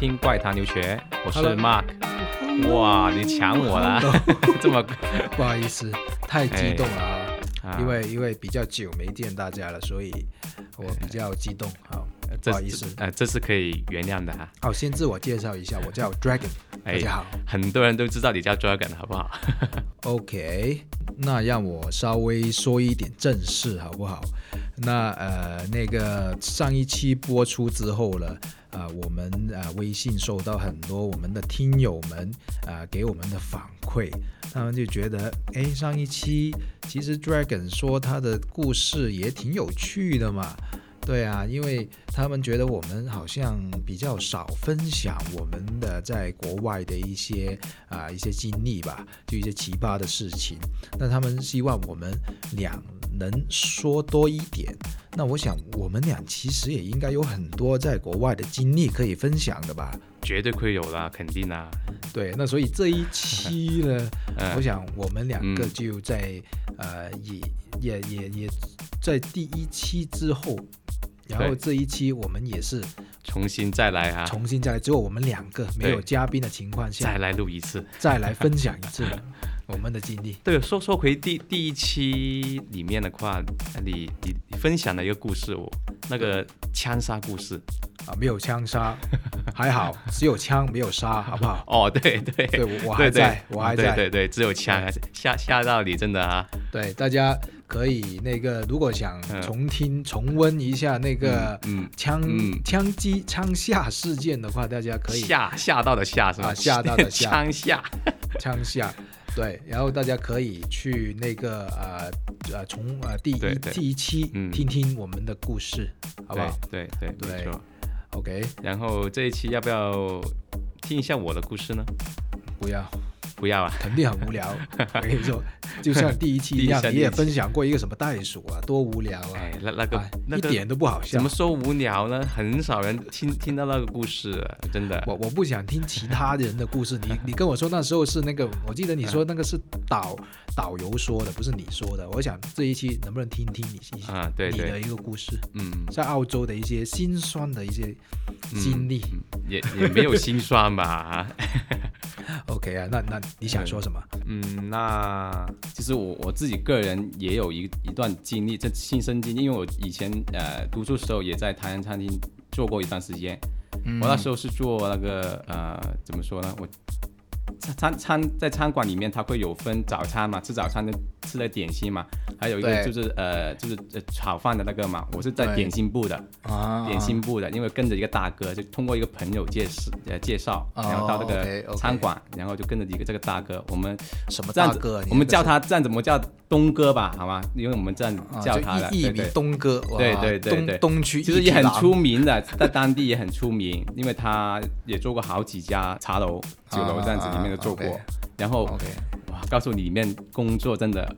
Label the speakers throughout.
Speaker 1: 听怪谈留学，我是 Mark。哇，你抢我了，这么
Speaker 2: 不好意思，太激动了啊！因为因为比较久没见大家了，所以我比较激动。好，不好意思，
Speaker 1: 呃，这是可以原谅的哈。
Speaker 2: 好，先自我介绍一下，我叫 Dragon。大家好，
Speaker 1: 很多人都知道你叫 Dragon，好不好
Speaker 2: ？OK，那让我稍微说一点正事，好不好？那呃，那个上一期播出之后了。啊，我们啊微信收到很多我们的听友们啊给我们的反馈，他们就觉得，哎，上一期其实 Dragon 说他的故事也挺有趣的嘛，对啊，因为他们觉得我们好像比较少分享我们的在国外的一些啊一些经历吧，就一些奇葩的事情，那他们希望我们俩。能说多一点，那我想我们俩其实也应该有很多在国外的经历可以分享的吧？
Speaker 1: 绝对会有啦，肯定啦。
Speaker 2: 对，那所以这一期呢，我想我们两个就在呃，也也也也在第一期之后，然后这一期我们也是
Speaker 1: 重新再来啊，
Speaker 2: 重新再来，只有我们两个没有嘉宾的情况下，
Speaker 1: 再来录一次，
Speaker 2: 再来分享一次。我们的经历，
Speaker 1: 对，说说回第第一期里面的话，你你分享了一个故事，我那个枪杀故事。
Speaker 2: 啊，没有枪杀，还好，只有枪没有杀，好不好？哦，
Speaker 1: 对对。
Speaker 2: 对，我还在，我还在，
Speaker 1: 对对，只有枪，吓吓到你，真的啊！
Speaker 2: 对，大家可以那个，如果想重听重温一下那个枪枪击枪下事件的话，大家可以
Speaker 1: 吓吓到的吓是吧？
Speaker 2: 吓到的吓，
Speaker 1: 枪下，
Speaker 2: 枪下。对，然后大家可以去那个呃呃从呃第一第一期听听我们的故事，好不好？
Speaker 1: 对对对
Speaker 2: ，OK。
Speaker 1: 然后这一期要不要听一下我的故事呢？
Speaker 2: 不要。
Speaker 1: 不要啊，
Speaker 2: 肯定很无聊。我跟你说，就像第一期一样，你也分享过一个什么袋鼠啊，多无聊啊！
Speaker 1: 哎，那那个
Speaker 2: 一点都不好笑。
Speaker 1: 怎么说无聊呢？很少人听听到那个故事，真的。
Speaker 2: 我我不想听其他人的故事。你 你跟我说那时候是那个，我记得你说那个是导导游说的，不是你说的。我想这一期能不能听听你
Speaker 1: 啊？对
Speaker 2: 你的一个故事，嗯，在澳洲的一些心酸的一些经历，
Speaker 1: 也也没有心酸吧？
Speaker 2: OK 啊，那那你想说什么？
Speaker 1: 嗯，那其实我我自己个人也有一一段经历，这亲身经历，因为我以前呃读书时候也在台湾餐厅做过一段时间，我那时候是做那个呃怎么说呢？我。餐餐在餐馆里面，它会有分早餐嘛，吃早餐的吃的点心嘛，还有一个就是呃就是炒饭的那个嘛，我是在点心部的，点心部的，因为跟着一个大哥，就通过一个朋友介绍呃介绍，然后到这个餐馆，然后就跟着一个这个大哥，我们
Speaker 2: 什么大哥？
Speaker 1: 我们叫他这样怎么叫东哥吧，好吗？因为我们这样叫他的，
Speaker 2: 东哥，
Speaker 1: 对对对对，
Speaker 2: 东区
Speaker 1: 其实也很出名的，在当地也很出名，因为他也做过好几家茶楼。酒楼这样子里面都做过，然后哇，告诉你里面工作真的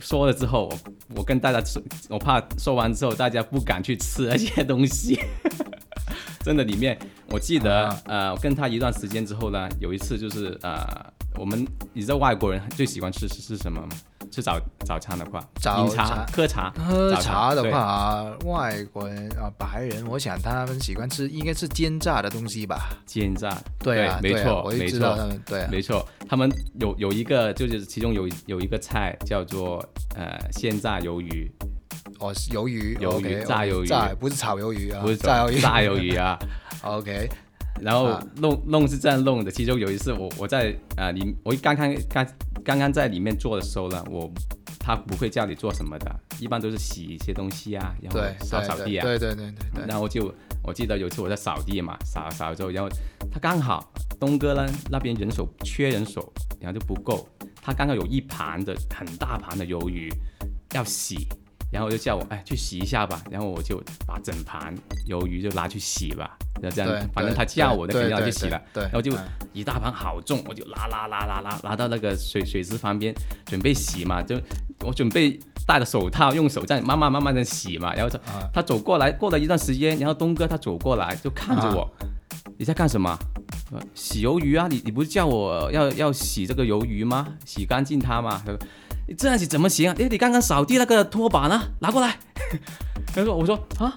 Speaker 1: 说了之后，我我跟大家说，我怕说完之后大家不敢去吃那些东西。真的里面，我记得呃，跟他一段时间之后呢，有一次就是呃，我们你知道外国人最喜欢吃是是什么吗？吃早早餐的话，
Speaker 2: 早
Speaker 1: 饮茶
Speaker 2: 茶
Speaker 1: 喝茶，
Speaker 2: 喝茶的
Speaker 1: 对。
Speaker 2: 话，外国人啊，白人，我想他们喜欢吃应该是煎炸的东西吧？
Speaker 1: 煎炸，
Speaker 2: 对啊，
Speaker 1: 没错没
Speaker 2: 知道
Speaker 1: 错
Speaker 2: 他们对啊，
Speaker 1: 没错，他们有有一个就是其中有有一个菜叫做呃鲜炸鱿鱼，
Speaker 2: 哦，是鱿鱼，
Speaker 1: 鱿鱼炸鱿鱼。
Speaker 2: 炸不是炒鱿鱼啊，
Speaker 1: 不是
Speaker 2: 炸鱿鱼，
Speaker 1: 炸鱿鱼啊。
Speaker 2: OK，
Speaker 1: 然后
Speaker 2: 啊。
Speaker 1: 弄弄是这样弄的，其中有一次我我在啊你我刚刚刚刚刚在里面做的时候呢，我他不会叫你做什么的，一般都是洗一些东西啊，然后，扫扫地啊，
Speaker 2: 对对对对
Speaker 1: 然后就我记得有一次我在扫地嘛，扫扫了之后，然后他刚好东哥呢那边人手缺人手，然后就不够，他刚好有一盘的很大盘的鱿鱼要洗，然后就叫我哎去洗一下吧，然后我就把整盘鱿鱼就拿去洗吧，然后这样，反正他叫我那肯定要去洗了，，
Speaker 2: 对，
Speaker 1: 然后就
Speaker 2: 嗯
Speaker 1: 一大盘好重，我就拉拉拉拉拉拉到那个水水池旁边准备洗嘛，就我准备戴着手套，用手这样慢慢慢慢的洗嘛，然后他、
Speaker 2: 啊
Speaker 1: 他走过来，过了一段时间，然后东哥他走过来就看着我，你在干什么？呃洗鱿鱼啊，你你不是叫我要要洗这个鱿鱼吗？洗干净它吗？他说你这样洗怎么行啊？哎，你刚刚扫地那个拖把呢？拿过来。他说我说啊。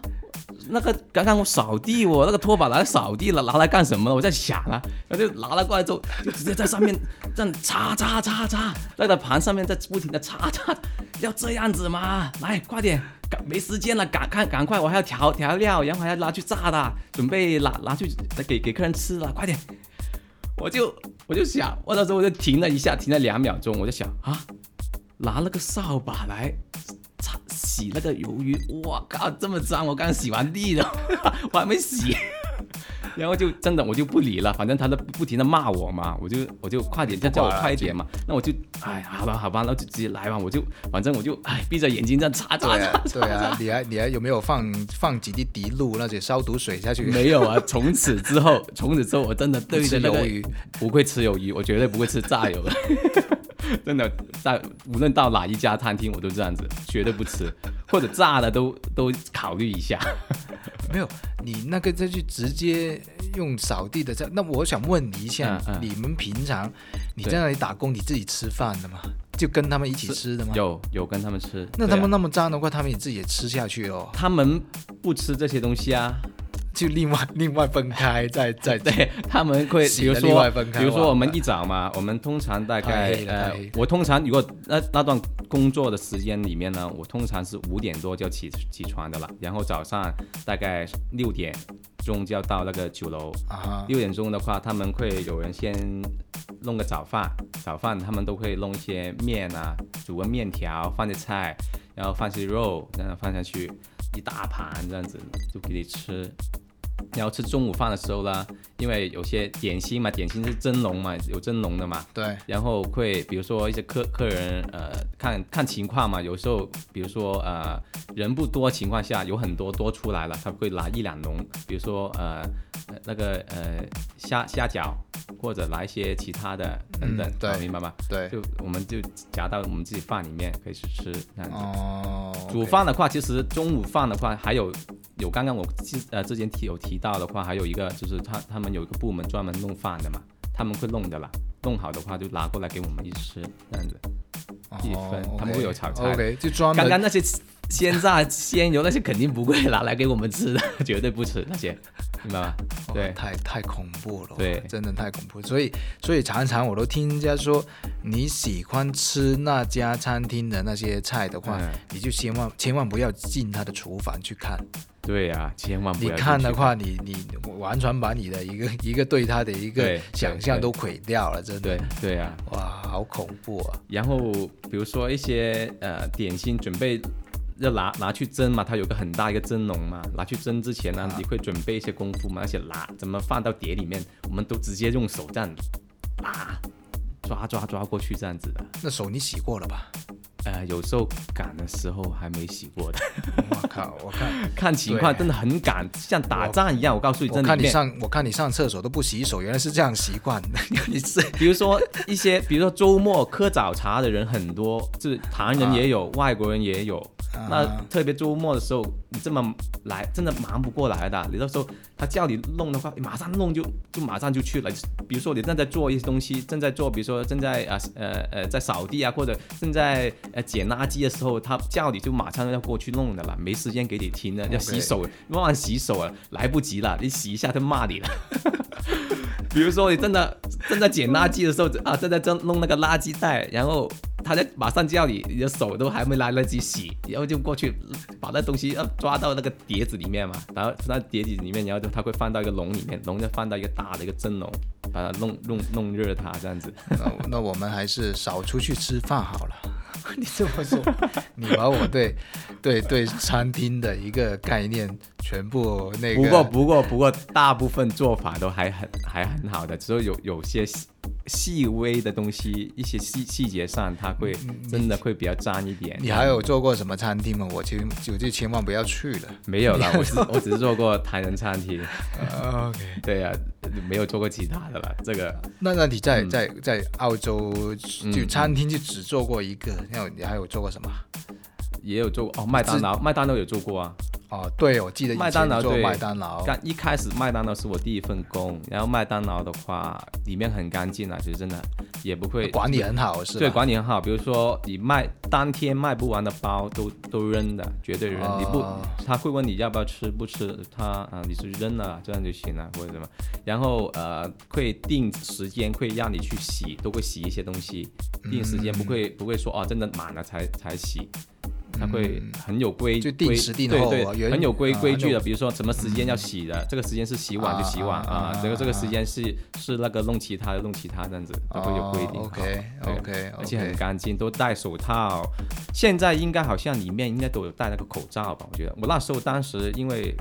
Speaker 1: 那个刚刚我扫地，我那个拖把拿来扫地了，拿来干什么？我在想啊，然后就拿了过来之后，就直接在上面这样擦擦擦擦，在那盘上面在不停的擦擦，要这样子吗？来，快点，赶没时间了，赶快赶快，我还要调调料，然后还要拿去炸的，准备拿拿去给给客人吃了，快点。我就我就想，我那时候我就停了一下，停了两秒钟，我就想啊，拿了个扫把来擦洗那个鱿鱼，我靠，这么脏！我刚洗完地的，我还没洗。然后就真的我就不理了，反正他都不停的骂我嘛，我就我就快点，他叫我快一点嘛，那我就哎好吧好吧，那就直接来吧，我就反正我就哎闭着眼睛这样擦擦
Speaker 2: 对啊
Speaker 1: 擦，
Speaker 2: 对啊，你还你还有没有放放几滴滴露那些消毒水下去？
Speaker 1: 没有啊，从此之后，从此之后我真的对着那个
Speaker 2: 不吃鱿鱼
Speaker 1: 不会吃鱿鱼，我绝对不会吃炸鱿。真的，在无论到哪一家餐厅，我都这样子，绝对不吃，或者炸的都都考虑一下。
Speaker 2: 没有，你那个再去直接用扫地的这，那我想问你一下，
Speaker 1: 嗯嗯
Speaker 2: 你们平常你在那里打工，你自己吃饭的吗？就跟他们一起吃的吗？。
Speaker 1: 有有跟他们吃，
Speaker 2: 那他们那么脏的话，他们也自己也吃下去哦，
Speaker 1: 他们不吃这些东西啊，
Speaker 2: 就另外另外分开，再再
Speaker 1: 对他们会，比如说
Speaker 2: 另外分，开
Speaker 1: 比如说我们一早嘛，我们通常大概呃，我通常如果那那段工作的时间里面呢，我通常是五点多就起起床的了，然后早上大概六点钟就要到那个酒楼，
Speaker 2: 啊，
Speaker 1: 六点钟的话，他们会有人先弄个早饭，早饭他们都会弄一些面啊，煮个面条，放些菜，然后放些肉，这样放下去，一大盘这样子就给你吃。然后吃中午饭的时候啦，因为有些点心嘛，点心是蒸笼嘛，有蒸笼的嘛，
Speaker 2: 对，
Speaker 1: 然后会比如说一些客客人呃看看情况嘛，有时候比如说呃人不多情况下，有很多多出来了，他会拿一两笼，比如说呃呃那个呃虾虾饺或者拿一些其他的等等，
Speaker 2: 嗯对
Speaker 1: 啊明白吗？
Speaker 2: 对，
Speaker 1: 就我们就夹到我们自己饭里面可以去吃这样子。
Speaker 2: 哦，
Speaker 1: 煮饭的话，其实中午饭的话，还有有刚刚我之呃之前提有提到的话，还有一个就是他他们有一个部门专门弄饭的嘛，他们会弄的啦，弄好的话就拿过来给我们一起吃这样子。一分他们会有炒菜
Speaker 2: 就专门
Speaker 1: 刚刚那些鲜榨鲜油那些肯定不会拿来给我们吃的，绝对不吃那些，明白吗？
Speaker 2: 哇
Speaker 1: 对
Speaker 2: 太太恐怖了，
Speaker 1: 对
Speaker 2: 真的太恐怖。所以，所以常常我都听人家说，你喜欢吃那家餐厅的那些菜的话，
Speaker 1: 嗯
Speaker 2: 你就千万千万不要进他的厨房去看。
Speaker 1: 对呀、千万不
Speaker 2: 你看的话，你你完全把你的一个一个对他的一个想象都毁掉了，真的。
Speaker 1: 对对呀、
Speaker 2: 哇，好恐怖啊！
Speaker 1: 然后比如说一些呃点心准备要拿拿去蒸嘛，它有个很大一个蒸笼嘛，拿去蒸之前呢，
Speaker 2: 啊
Speaker 1: 你会准备一些功夫嘛，而且拿怎么放到碟里面，我们都直接用手这样拿抓抓抓过去这样子的。
Speaker 2: 那手你洗过了吧？
Speaker 1: 呃，有时候赶的时候还没洗过的，
Speaker 2: 我靠，我看
Speaker 1: 看情况真的很赶，像打仗一样。我告诉你，
Speaker 2: 我
Speaker 1: 真的
Speaker 2: 看你上我看你上厕所都不洗手，原来是这样习惯的。你是
Speaker 1: 比如说一些，比如说周末喝早茶的人很多，就是唐人也有，外国人也有。那特别周末的时候，你这么来，真的忙不过来的。你到时候他叫你弄的话，你马上弄就就马上就去了。比如说你正在做一些东西，正在做，比如说正在啊呃呃在扫地啊，或者正在呃捡垃圾的时候，他叫你就马上要过去弄的了，没时间给你听的。要洗手，忘了洗手了，来不及了，你洗一下他骂你了。比如说你正在正在捡垃圾的时候啊，正在正弄那个垃圾袋，然后。他在马上叫你，你的手都还没来得及洗，然后就过去把那东西要抓到那个碟子里面嘛，然后那碟子里面，然后就他会放到一个笼里面，笼就放到一个大的一个蒸笼，把它弄弄弄热它这样子。
Speaker 2: 那那我们还是少出去吃饭好了。你这么说，你把我对 对对餐厅的一个概念全部那个。
Speaker 1: 不过不过不过，大部分做法都还很还很好的，只有有有些。细微的东西，一些细细节上，它会真的会比较脏一点。
Speaker 2: 你还有做过什么餐厅吗？我其实就就千万不要去了。
Speaker 1: 没有了，我只我只是做过台人餐厅。
Speaker 2: OK，
Speaker 1: 对呀，没有做过其他的了。这个，
Speaker 2: 那那你在在在澳洲就餐厅就只做过一个，那你还有做过什么？
Speaker 1: 也有做过哦，麦当劳，麦当劳有做过啊。
Speaker 2: 哦，对，我记得
Speaker 1: 麦当劳对
Speaker 2: 麦当劳。
Speaker 1: 刚一开始麦当劳是我第一份工，然后麦当劳的话里面很干净啊，其实真的也不会
Speaker 2: 管理很好，是
Speaker 1: 对管理很好。比如说你卖当天卖不完的包都都扔的，绝对扔。你不他会问你要不要吃，不吃他啊你是扔了这样就行了或者什么。然后呃会定时间会让你去洗，都会洗一些东西，定时间不会不会说哦真的满了才才洗。它会很有规
Speaker 2: 就定时定
Speaker 1: 候，对对，很有规规矩的。比如说什么时间要洗的，这个时间是洗碗就洗碗啊，这个这个时间是是那个弄其他的弄其他这样子，都会有规定。
Speaker 2: OK OK，
Speaker 1: 而且很干净，都戴手套。现在应该好像里面应该都有戴那个口罩吧？我觉得我那时候当时因为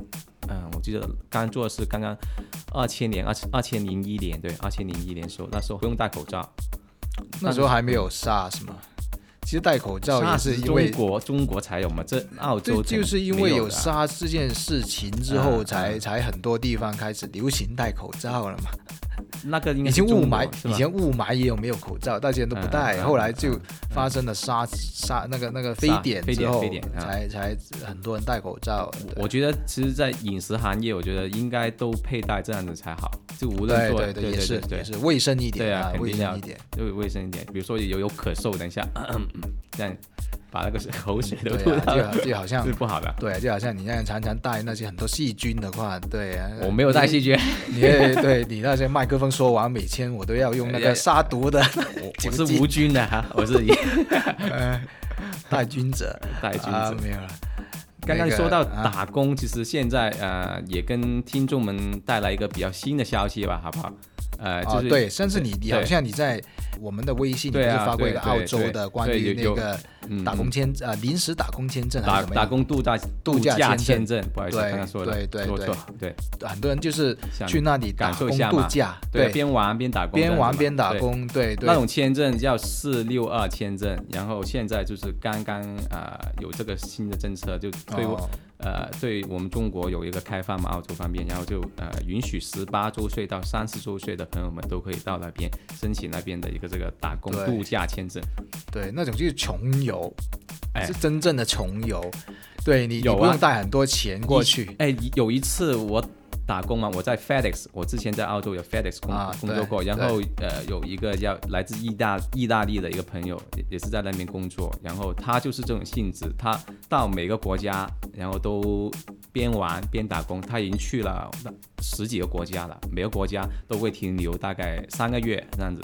Speaker 1: 嗯，我记得刚做的是刚刚二千年二二千零一年对，二千零一年时候那时候不用戴口罩，
Speaker 2: 那时候还没有 SARS 吗？其实戴口罩也是因为
Speaker 1: 中国中国才有嘛，这澳洲
Speaker 2: 就是因为有沙这件事情之后，才才很多地方开始流行戴口罩了嘛。
Speaker 1: 那个
Speaker 2: 以前雾霾，以前雾霾也有没有口罩，大家都不戴。后来就发生了沙沙那个那个非典之后，才才很多人戴口罩。
Speaker 1: 我觉得其实，在饮食行业，我觉得应该都佩戴这样子才好。就无论做，
Speaker 2: 对对也是也是卫生一点，
Speaker 1: 对啊，
Speaker 2: 卫生一点，
Speaker 1: 就卫生一点。比如说有有咳嗽，等一下这样。把那个 口水都吐
Speaker 2: 掉，就就好像
Speaker 1: 是不好的。
Speaker 2: 对，就好像你那样常常带那些很多细菌的话，对啊。
Speaker 1: 我没有带细菌。
Speaker 2: 你对你那些麦克风说完每天我都要用那个杀毒的。
Speaker 1: 我是无菌的哈，我是
Speaker 2: 带菌者，
Speaker 1: 带菌者
Speaker 2: 没有了。
Speaker 1: 刚刚说到打工，其实现在呃也跟听众们带来一个比较新的消息吧，好不好？呃，就是
Speaker 2: 对，甚至你你好像你在我们的微信里面发过一个澳洲的关于那个打工签呃临时打工签证
Speaker 1: 打打工度假
Speaker 2: 度
Speaker 1: 假
Speaker 2: 签
Speaker 1: 证，不好意思，刚刚说
Speaker 2: 的
Speaker 1: 对对，对，
Speaker 2: 很多人就是去那里
Speaker 1: 感受一
Speaker 2: 下度假，
Speaker 1: 对，边玩边打工，
Speaker 2: 边玩边打工，对对，
Speaker 1: 那种签证叫四六二签证，然后现在就是刚刚啊有这个新的政策就推。呃，对我们中国有一个开放嘛，澳洲方面，然后就呃允许十八周岁到三十周岁的朋友们都可以到那边申请那边的一个这个打工度假签证。
Speaker 2: 对，那种就是穷游，哎是真正的穷游。对你，你不用带很多钱过去。
Speaker 1: 哎，有一次我。打工嘛，我在 FedEx，我之前在澳洲有 FedEx 工工作过，然后呃有一个叫来自意大意大利的一个朋友，也也是在那边工作，然后他就是这种性质，他到每个国家，然后都边玩边打工，他已经去了十几个国家了，每个国家都会停留大概三个月这样子，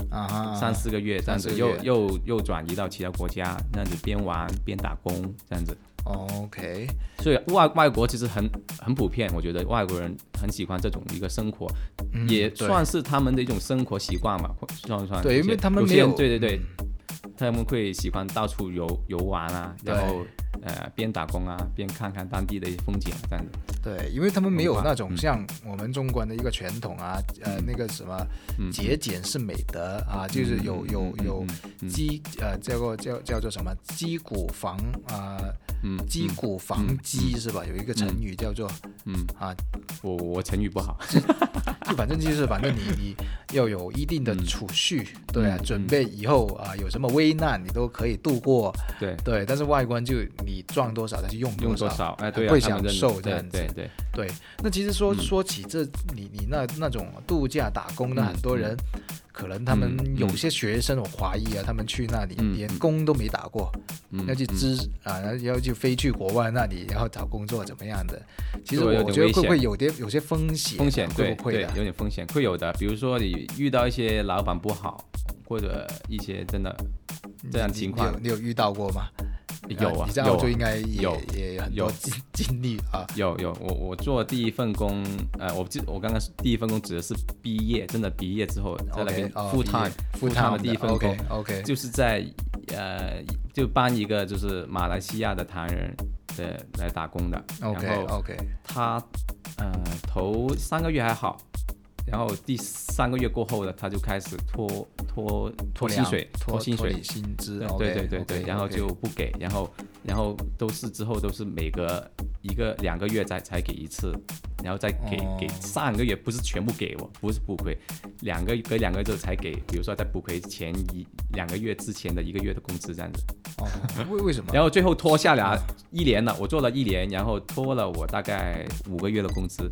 Speaker 1: 三四个月这样子，又又又转移到其他国家，这样子边玩边打工这样子。
Speaker 2: OK，
Speaker 1: 所以外外国其实很很普遍，我觉得外国人很喜欢这种一个生活，也算是他们的一种生活习惯嘛，算不算？
Speaker 2: 对，因为他们没有，
Speaker 1: 对对对，他们会喜欢到处游游玩啊，然后。呃，边打工啊，边看看当地的一些风景这样子。
Speaker 2: 对，因为他们没有那种像我们中国的一个传统啊，呃，那个什么节俭是美德啊，就是有有有积呃叫做叫叫做什么积谷防啊，积谷防饥是吧？有一个成语叫做
Speaker 1: 嗯啊，我我成语不好，
Speaker 2: 就反正就是反正你你要有一定的储蓄，对啊，
Speaker 1: 嗯
Speaker 2: 准备以后啊有什么危难你都可以度过，
Speaker 1: 对，
Speaker 2: 对。但是外观就你赚多少再去用
Speaker 1: 用多
Speaker 2: 少，
Speaker 1: 哎，对啊，
Speaker 2: 会享受这样子
Speaker 1: 对对，
Speaker 2: 对。那其实说
Speaker 1: 嗯
Speaker 2: 说起这你你那那种度假打工的
Speaker 1: 嗯
Speaker 2: 很多人。可能他们
Speaker 1: 嗯
Speaker 2: 有些学生，我怀疑啊，他们去那里
Speaker 1: 嗯
Speaker 2: 连工都没打过，
Speaker 1: 嗯
Speaker 2: 要去
Speaker 1: 嗯
Speaker 2: 支啊，然后要去飞去国外那里，然后找工作怎么样的？其实我觉得会不会有点有些风险啊？
Speaker 1: 风险对对
Speaker 2: 会不会的？
Speaker 1: 有点风险，会有的。比如说你遇到一些老板不好，或者一些真的这样情况
Speaker 2: 你有遇到过吗？
Speaker 1: 有啊有啊
Speaker 2: 你在澳洲应该也
Speaker 1: 有
Speaker 2: 也有很多
Speaker 1: 有。
Speaker 2: 经经历啊。
Speaker 1: 有有，我我做第一份工，呃，我记我刚刚第一份工指的是毕业，真的毕业之后在那边 full time
Speaker 2: full
Speaker 1: time 的第一份工
Speaker 2: OK OK，
Speaker 1: 就是在呃就帮一个就是马来西亚的唐人的来打工的
Speaker 2: ，OK
Speaker 1: 然后
Speaker 2: OK，
Speaker 1: 他呃头三个月还好，然后第三个月过后呢，他就开始拖拖拖薪水，
Speaker 2: 拖
Speaker 1: 薪水。
Speaker 2: 你，薪资
Speaker 1: 对对对对然后就不给，然后然后都是之后都是每隔一个两个月才才给。一次，然后再给、
Speaker 2: 哦
Speaker 1: 给。上个月不是全部给。我，不是补亏，两个隔两个月之后才给，比如说在补亏前一两个月之前的一个月的工资这样子，
Speaker 2: 哦，为为什么？
Speaker 1: 然后最后拖下来一年了，我做了一年，然后拖了我大概五个月的工资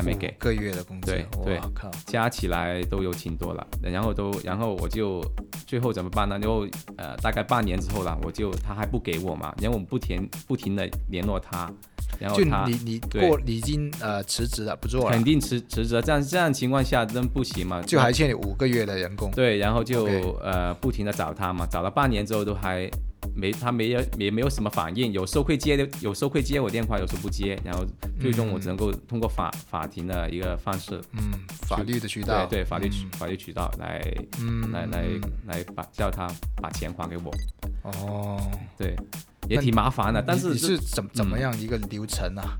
Speaker 1: 还没给
Speaker 2: 五。个月的工资，
Speaker 1: 对对
Speaker 2: 靠，
Speaker 1: 加起来都有挺多了，然后都，然后我就最后怎么办呢？然后呃，大概半年之后了，我就他还不给我嘛，然后我们不停不停的联络他，然后
Speaker 2: 就
Speaker 1: 他
Speaker 2: 你你过你已经呃辞职了，不做了
Speaker 1: 肯，定辞辞职了，这样这样情况下真不行嘛，
Speaker 2: 就还欠你五个月的人工。
Speaker 1: 对，然后就呃不停的找他嘛，找了半年之后都还没他没有也没有什么反应，有时候会接的，有时候会接我电话，有时候不接，然后最终我只能够通过法法庭的一个方式，
Speaker 2: 嗯，法律的渠道，
Speaker 1: 对对法律法律渠道来
Speaker 2: 嗯，
Speaker 1: 来来
Speaker 2: 嗯。
Speaker 1: 来把叫他把钱还给我，
Speaker 2: 哦，
Speaker 1: 对，也挺麻烦的，但是这
Speaker 2: 你是怎怎么
Speaker 1: 嗯。
Speaker 2: 样一个流程啊？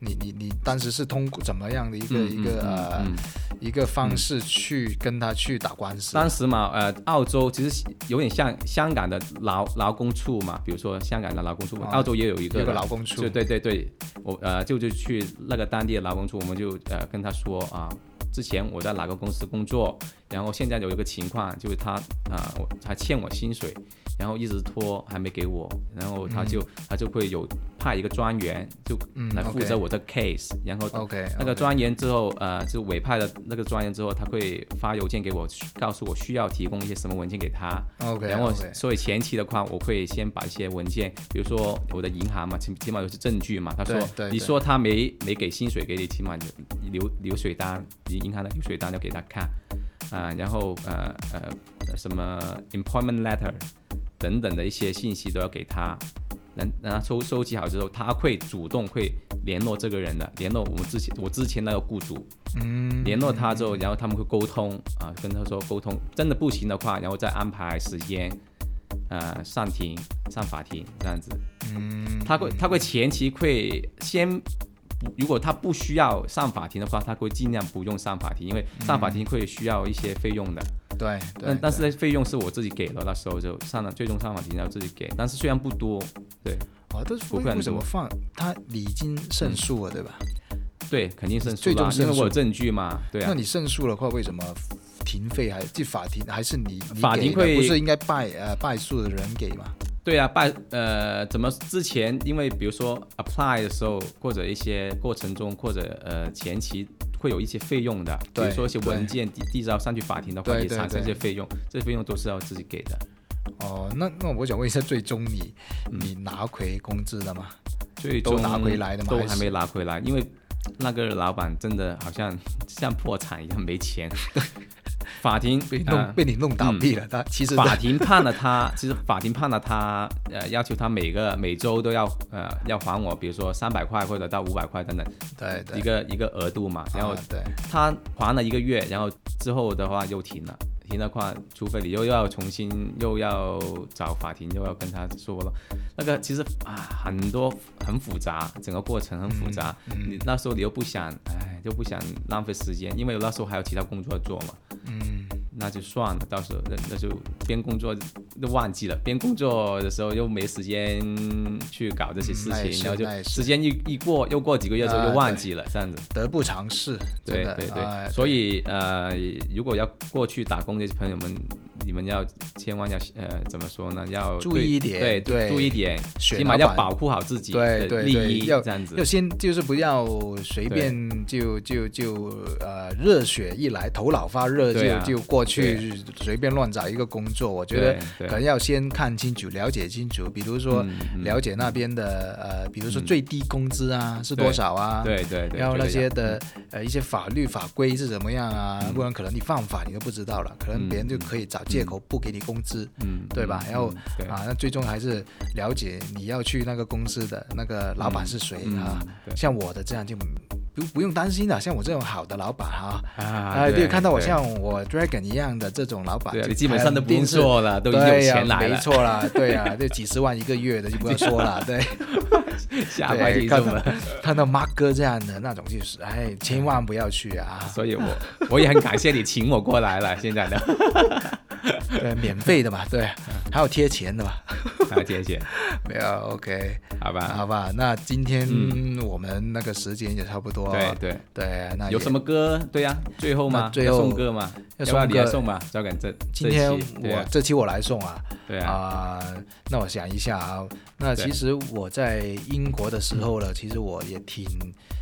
Speaker 2: 你你你当时是通过怎么样的一个
Speaker 1: 嗯
Speaker 2: 一个
Speaker 1: 嗯
Speaker 2: 呃
Speaker 1: 嗯
Speaker 2: 一个方式去跟他去打官司啊？
Speaker 1: 当时嘛，呃，澳洲其实有点像香港的劳劳工处嘛，比如说香港的劳工处，
Speaker 2: 哦
Speaker 1: 澳洲也有一个
Speaker 2: 劳工处
Speaker 1: 对对对对，我呃就就去那个当地的劳工处，我们就呃跟他说啊，之前我在哪个公司工作，然后现在有一个情况就是他啊、我他欠我薪水，然后一直拖还没给我，然后他就、他就会有派一个专员就
Speaker 2: 嗯
Speaker 1: 来负责我的 case，、然后
Speaker 2: OK
Speaker 1: 那个专员之后，呃，就委派的那个专员之后，他会发邮件给我，告诉我需要提供一些什么文件给他。
Speaker 2: OK，
Speaker 1: 然后所以前期的话，我会先把一些文件，比如说我的银行嘛，起起码有些证据嘛。他说你说他没没给薪水给你，起码你流流水单，你银行的流水单要给他看。啊、然后呃呃什么 employment letter 等等的一些信息都要给他。让让他收收集好之后，他会主动会联络这个人的，联络我们之前我之前那个雇主，
Speaker 2: 嗯，
Speaker 1: 联络他之后，然后他们会沟通啊，跟他说沟通，真的不行的话，然后再安排时间，呃，上庭上法庭这样子。
Speaker 2: 嗯，
Speaker 1: 他会他会前期会先不，如果他不需要上法庭的话，他会尽量不用上法庭，因为上法庭会需要一些费用的。
Speaker 2: 对对
Speaker 1: 但，但是呢，费用是我自己给了，那时候就上了最终上法庭要自己给，但是虽然不多，对
Speaker 2: 哦，但是为
Speaker 1: 不会
Speaker 2: 为什么放他已经胜诉了，对吧？
Speaker 1: 对，肯定胜诉
Speaker 2: 最终
Speaker 1: 啦，因为我有证据嘛，对啊。
Speaker 2: 那你胜诉的话，为什么庭费还就法庭还是你你
Speaker 1: 法庭会
Speaker 2: 给的不是应该败呃败诉的人给吗？
Speaker 1: 对啊，办呃，怎么之前因为比如说 apply 的时候，或者一些过程中，或者呃前期会有一些费用的，比如说一些文件递递到上去法庭的话，也产生一些费用，这些费用都是要自己给的。
Speaker 2: 哦，那那我想问一下，最终你
Speaker 1: 嗯
Speaker 2: 你拿回工资了吗？
Speaker 1: 最终
Speaker 2: 都拿回来的吗
Speaker 1: 都还没拿回来，因为那个老板真的好像像破产一样没钱。法庭
Speaker 2: 被弄、
Speaker 1: 呃
Speaker 2: 被你弄倒闭了，他 其实
Speaker 1: 法庭判了他，其实法庭判了他，呃，要求他每个每周都要呃要还我，比如说三百块或者到五百块等等
Speaker 2: 对对。
Speaker 1: 一个一个额度嘛，然后他还了一个月，然后之后的话又停了。停的话，除非你又要重新又要找法庭，又要跟他说了，那个其实啊很多很复杂，整个过程很复杂。
Speaker 2: 嗯
Speaker 1: 你那时候你又不想，哎，又不想浪费时间，因为我那时候还有其他工作做嘛，
Speaker 2: 嗯
Speaker 1: 那就算了，到时候那那就边工作都忘记了，边工作的时候又没时间去搞这些事情，然后就时间一一过，又过几个月之后
Speaker 2: 啊
Speaker 1: 又忘记了，这样子。
Speaker 2: 得不偿失，
Speaker 1: 对对对，
Speaker 2: 哎
Speaker 1: 所以呃，如果要过去打工的朋友们，你们要千万要呃怎么说呢？要
Speaker 2: 注意一点
Speaker 1: 对
Speaker 2: 对
Speaker 1: 注意一点，
Speaker 2: 选
Speaker 1: 起码要保护好自己
Speaker 2: 对
Speaker 1: 的利益，
Speaker 2: 对对要
Speaker 1: 这样子。
Speaker 2: 要。先就是不要随便就就就呃热血一来头脑发热就、
Speaker 1: 啊
Speaker 2: 就过去随便乱找一个工作，我觉得可能要先看清楚、了解清楚，比如说了解那边的呃，比如说
Speaker 1: 嗯。
Speaker 2: 最低工资啊、是多少啊，
Speaker 1: 对对对，
Speaker 2: 然后那些的呃一些法律法规是怎么样啊，
Speaker 1: 嗯。
Speaker 2: 不然可能你犯法你都不知道了，可能别人就可以找借口不给你工资。
Speaker 1: 嗯，
Speaker 2: 对吧
Speaker 1: 嗯
Speaker 2: 然后啊，那最终还是了解你要去那个公司的那个老板是谁
Speaker 1: 嗯
Speaker 2: 啊。
Speaker 1: 对
Speaker 2: 像我的这样就不不用担心了，像我这种好的老板哈，
Speaker 1: 啊，
Speaker 2: 啊，对，看到我像我 Dragon 一样的这种老板就
Speaker 1: 你基本上都不做了，都已经有钱来了，
Speaker 2: 错啦，对呀，这几十万一个月的就不要说了，对，
Speaker 1: 吓坏
Speaker 2: 对，看到 Mark 哥这样的那种就是，哎，千万不要去啊，
Speaker 1: 所以我 我也很感谢你请我过来了，现在的，
Speaker 2: 对，免费的嘛，对，还有贴钱的嘛，
Speaker 1: 好，谢谢，
Speaker 2: 没有，OK，
Speaker 1: 好吧，
Speaker 2: 好吧，那今天
Speaker 1: 嗯。
Speaker 2: 我们那个时间也差不多，
Speaker 1: 对对，
Speaker 2: 对，那
Speaker 1: 有什么歌？对呀，最后嘛，
Speaker 2: 最后
Speaker 1: 送歌嘛，
Speaker 2: 要
Speaker 1: 要不要
Speaker 2: 送歌
Speaker 1: 你来送吧？交给这
Speaker 2: 今天我这期我来送啊，
Speaker 1: 对啊，
Speaker 2: 啊、那我想一下啊，那其实我在英国的时候呢，其实我也挺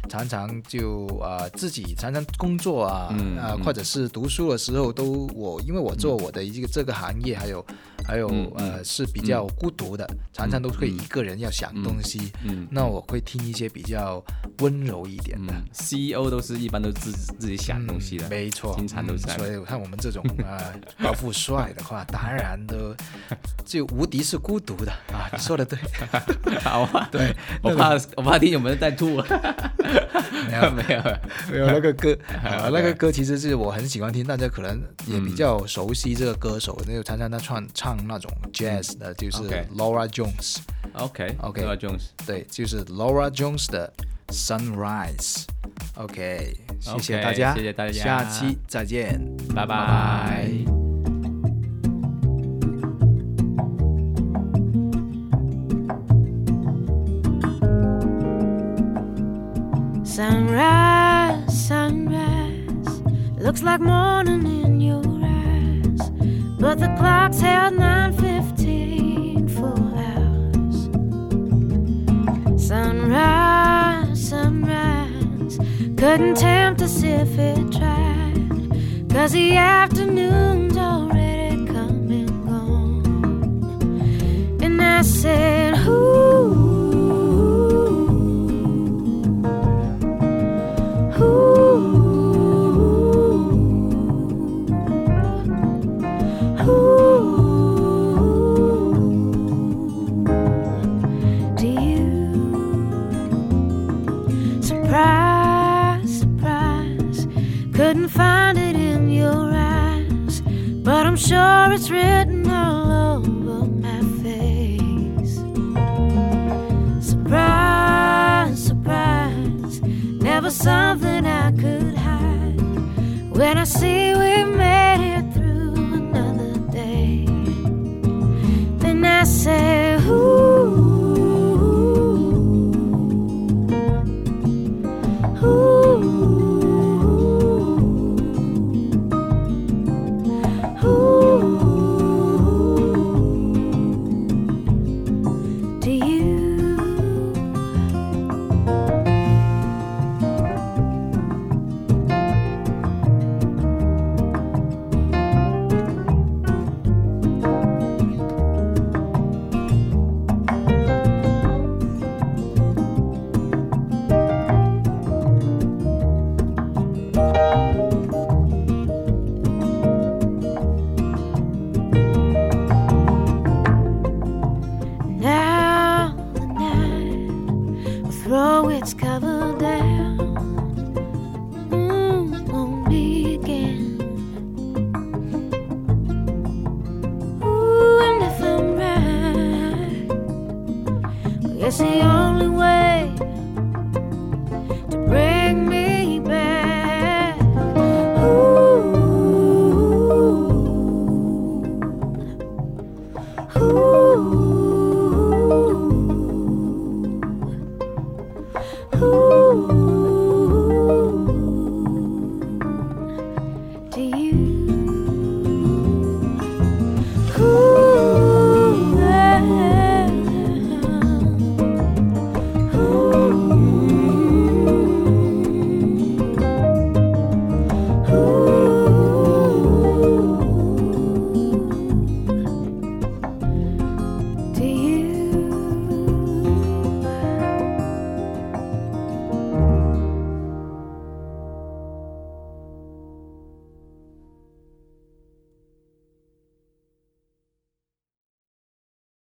Speaker 2: 常常就啊、自己常常工作啊，啊、或者是读书的时候都我因为我做我的一个这个行业，还有还有、呃是比较孤独的，常常都会一个人要想东西，
Speaker 1: 嗯，
Speaker 2: 那我会听一些比较温柔一点的。
Speaker 1: 嗯，CEO 都是一般都自自己想东西的
Speaker 2: 嗯，没错，
Speaker 1: 经常都是
Speaker 2: 嗯所以看我们这种啊、高富帅的话，当然都 就无敌是孤独的啊！你说的对，
Speaker 1: 好啊，
Speaker 2: 对，
Speaker 1: 我怕我怕听友们在吐，
Speaker 2: 没有
Speaker 1: 没有，
Speaker 2: 没有那个歌啊，那个歌其实是我很喜欢听，大家可能也比较熟悉这个歌手，那就常常他唱唱那种 jazz 的，就是 Laura Jones，OK
Speaker 1: OK Noah Jones，
Speaker 2: 对，就是 Laura Jones 的 Sunrise。OK，谢谢大家，
Speaker 1: 谢谢大家
Speaker 2: 下期再见，
Speaker 1: 拜
Speaker 2: 拜。
Speaker 3: Sunrise, sunrise, looks like morning but the clock's held 9:15 for hours. Sunrise, sunrise, couldn't tempt us if it tried, 'cause the afternoon's already come and gone. And I said, Ooh. Find it in your eyes, but I'm sure it's written all over my face. Surprise, surprise, never something I could hide. When I see we made it through another day, then I say, Ooh, Ooh.